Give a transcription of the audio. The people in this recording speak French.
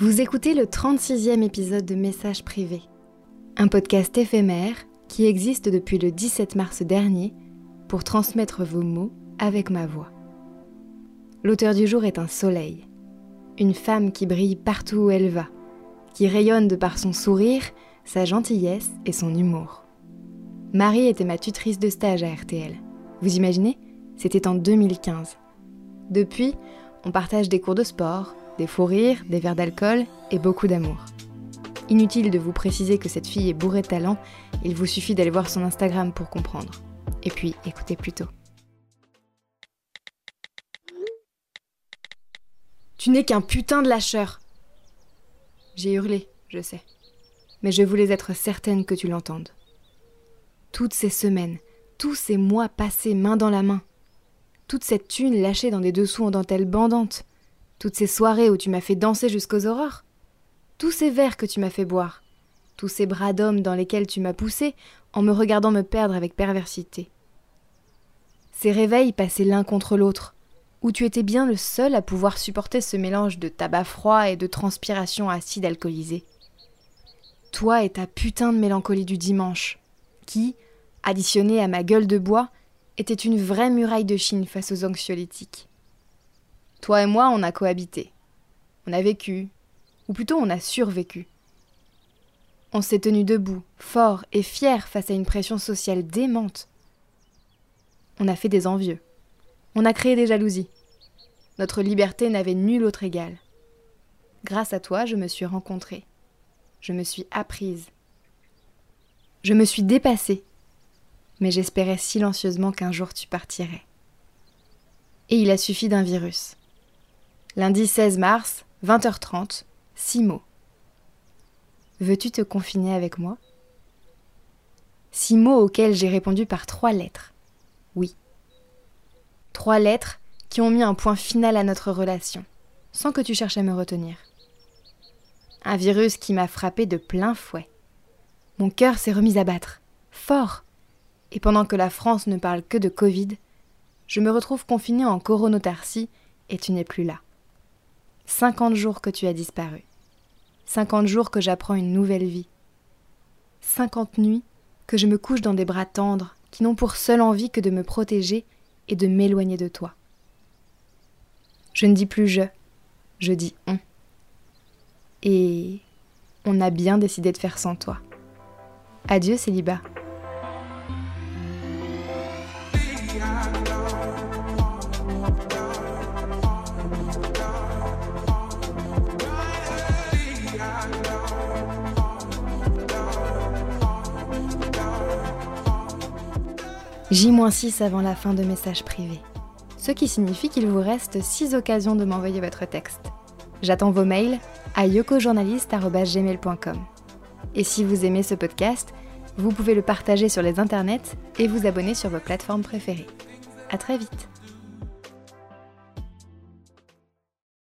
Vous écoutez le 36e épisode de Messages privés, un podcast éphémère qui existe depuis le 17 mars dernier pour transmettre vos mots avec ma voix. L'auteur du jour est un soleil, une femme qui brille partout où elle va, qui rayonne de par son sourire, sa gentillesse et son humour. Marie était ma tutrice de stage à RTL. Vous imaginez C'était en 2015. Depuis, on partage des cours de sport, des faux rires, des verres d'alcool et beaucoup d'amour. Inutile de vous préciser que cette fille est bourrée de talent, il vous suffit d'aller voir son Instagram pour comprendre. Et puis, écoutez plutôt. Tu n'es qu'un putain de lâcheur. J'ai hurlé, je sais. Mais je voulais être certaine que tu l'entendes. Toutes ces semaines, tous ces mois passés main dans la main, toute cette thune lâchée dans des dessous en dentelle bandante, toutes ces soirées où tu m'as fait danser jusqu'aux aurores, tous ces verres que tu m'as fait boire, tous ces bras d'homme dans lesquels tu m'as poussé en me regardant me perdre avec perversité. Ces réveils passés l'un contre l'autre, où tu étais bien le seul à pouvoir supporter ce mélange de tabac froid et de transpiration acide alcoolisée. Toi et ta putain de mélancolie du dimanche, qui, additionnée à ma gueule de bois, était une vraie muraille de Chine face aux anxiolytiques. Toi et moi, on a cohabité. On a vécu, ou plutôt on a survécu. On s'est tenu debout, fort et fier face à une pression sociale démente. On a fait des envieux. On a créé des jalousies. Notre liberté n'avait nul autre égal. Grâce à toi, je me suis rencontrée. Je me suis apprise. Je me suis dépassée. Mais j'espérais silencieusement qu'un jour tu partirais. Et il a suffi d'un virus. Lundi 16 mars, 20h30, 6 mots. Veux-tu te confiner avec moi? Six mots auxquels j'ai répondu par trois lettres. Oui. Trois lettres qui ont mis un point final à notre relation, sans que tu cherches à me retenir. Un virus qui m'a frappé de plein fouet. Mon cœur s'est remis à battre, fort. Et pendant que la France ne parle que de Covid, je me retrouve confinée en coronotarcie et tu n'es plus là. 50 jours que tu as disparu. 50 jours que j'apprends une nouvelle vie. 50 nuits que je me couche dans des bras tendres qui n'ont pour seule envie que de me protéger et de m'éloigner de toi. Je ne dis plus je, je dis on. Et on a bien décidé de faire sans toi. Adieu célibat. J-6 avant la fin de message privé. Ce qui signifie qu'il vous reste 6 occasions de m'envoyer votre texte. J'attends vos mails à yokojournaliste.gmail.com. Et si vous aimez ce podcast, vous pouvez le partager sur les internets et vous abonner sur vos plateformes préférées. À très vite